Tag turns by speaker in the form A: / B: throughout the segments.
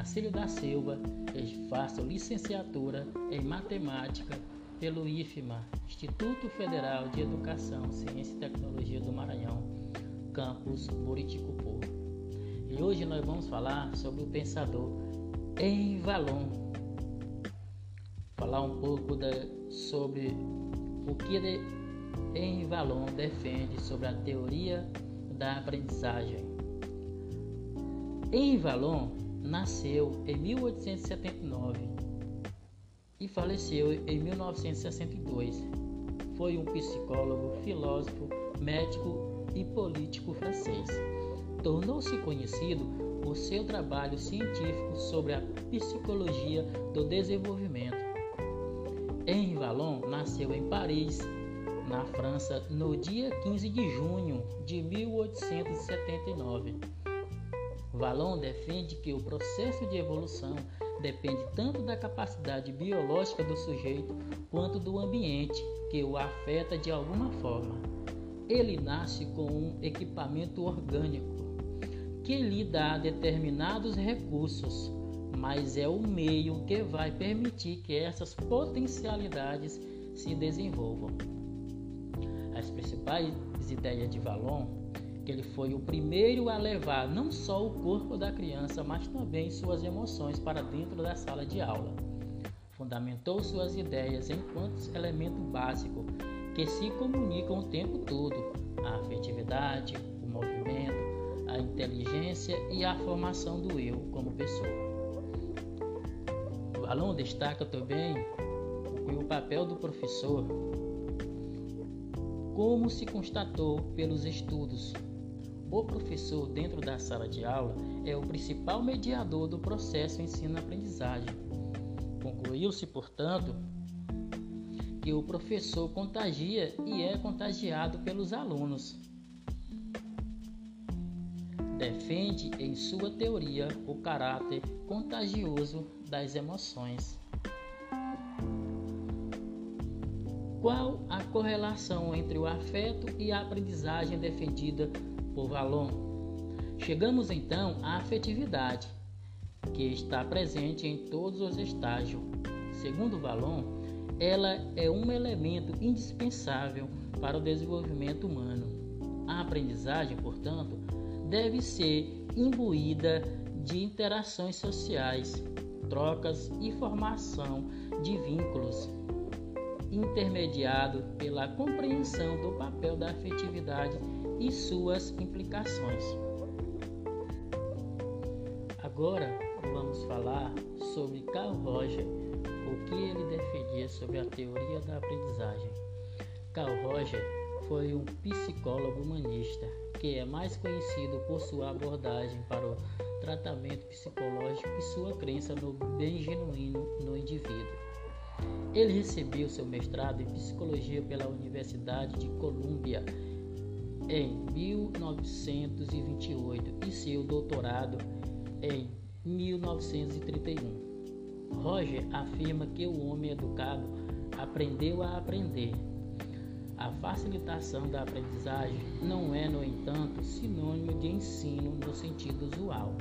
A: Marcílio da Silva faço licenciatura em Matemática pelo IFMA, Instituto Federal de Educação, Ciência e Tecnologia do Maranhão, campus Buriticupu. E hoje nós vamos falar sobre o pensador Henri Vallon. Falar um pouco sobre o que Henri Vallon defende sobre a teoria da aprendizagem. Henri Vallon nasceu em 1879 e faleceu em 1962. Foi um psicólogo, filósofo, médico e político francês. Tornou-se conhecido por seu trabalho científico sobre a psicologia do desenvolvimento. Henri Vallon nasceu em Paris, na França, no dia 15 de junho de 1879. Vallon defende que o processo de evolução depende tanto da capacidade biológica do sujeito quanto do ambiente que o afeta de alguma forma. Ele nasce com um equipamento orgânico que lhe dá determinados recursos, mas é o meio que vai permitir que essas potencialidades se desenvolvam. As principais ideias de Valon, ele foi o primeiro a levar não só o corpo da criança, mas também suas emoções para dentro da sala de aula. Fundamentou suas ideias enquanto elemento básico que se comunicam o tempo todo: a afetividade, o movimento, a inteligência e a formação do eu como pessoa. Valon destaca também o papel do professor como se constatou pelos estudos, o professor dentro da sala de aula é o principal mediador do processo ensino-aprendizagem. Concluiu-se, portanto, que o professor contagia e é contagiado pelos alunos. Defende em sua teoria o caráter contagioso das emoções. Qual a correlação entre o afeto e a aprendizagem defendida por Valon? Chegamos então à afetividade, que está presente em todos os estágios. Segundo Valon, ela é um elemento indispensável para o desenvolvimento humano. A aprendizagem, portanto, deve ser imbuída de interações sociais, trocas e formação de vínculos intermediado pela compreensão do papel da afetividade e suas implicações. Agora vamos falar sobre Carl Roger, o que ele defendia sobre a teoria da aprendizagem. Carl Roger foi um psicólogo humanista que é mais conhecido por sua abordagem para o tratamento psicológico e sua crença no bem genuíno no indivíduo. Ele recebeu seu mestrado em psicologia pela Universidade de Colômbia em 1928 e seu doutorado em 1931. Roger afirma que o homem educado aprendeu a aprender. A facilitação da aprendizagem não é, no entanto, sinônimo de ensino no sentido usual,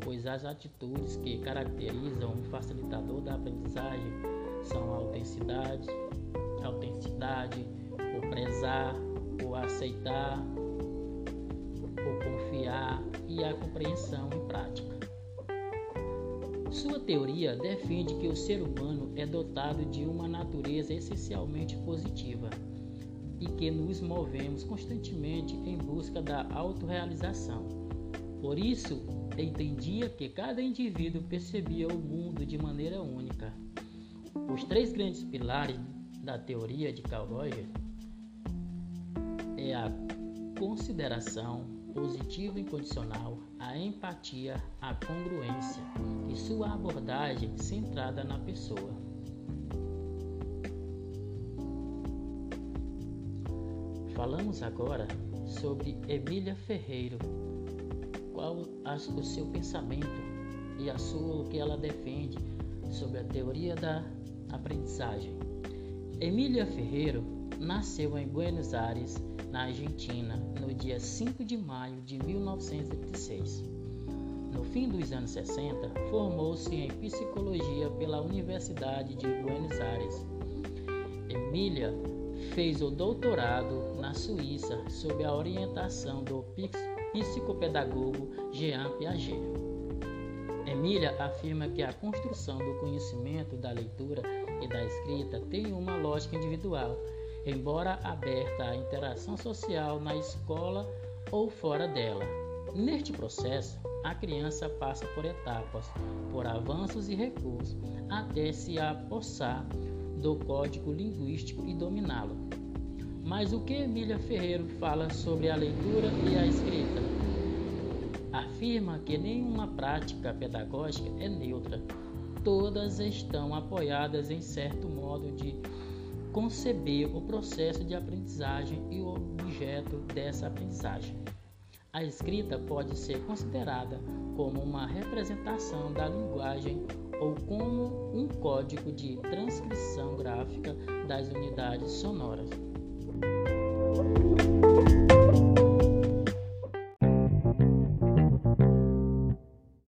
A: pois as atitudes que caracterizam um facilitador da aprendizagem são a autenticidade, a autenticidade, o prezar, o aceitar, o confiar e a compreensão em prática. Sua teoria defende que o ser humano é dotado de uma natureza essencialmente positiva e que nos movemos constantemente em busca da autorrealização. Por isso, entendia que cada indivíduo percebia o mundo de maneira única os três grandes pilares da teoria de Carl Rogers é a consideração positiva e incondicional, a empatia, a congruência e sua abordagem centrada na pessoa. Falamos agora sobre Emília Ferreiro. Qual o seu pensamento e a sua o que ela defende sobre a teoria da aprendizagem. Emília Ferreiro nasceu em Buenos Aires, na Argentina, no dia 5 de maio de 1936. No fim dos anos 60, formou-se em psicologia pela Universidade de Buenos Aires. Emília fez o doutorado na Suíça sob a orientação do psicopedagogo Jean Piaget. Emília afirma que a construção do conhecimento da leitura e da escrita tem uma lógica individual, embora aberta à interação social na escola ou fora dela. Neste processo, a criança passa por etapas, por avanços e recuos, até se apossar do código linguístico e dominá-lo. Mas o que Emília Ferreiro fala sobre a leitura e a escrita? Afirma que nenhuma prática pedagógica é neutra. Todas estão apoiadas em certo modo de conceber o processo de aprendizagem e o objeto dessa aprendizagem. A escrita pode ser considerada como uma representação da linguagem ou como um código de transcrição gráfica das unidades sonoras.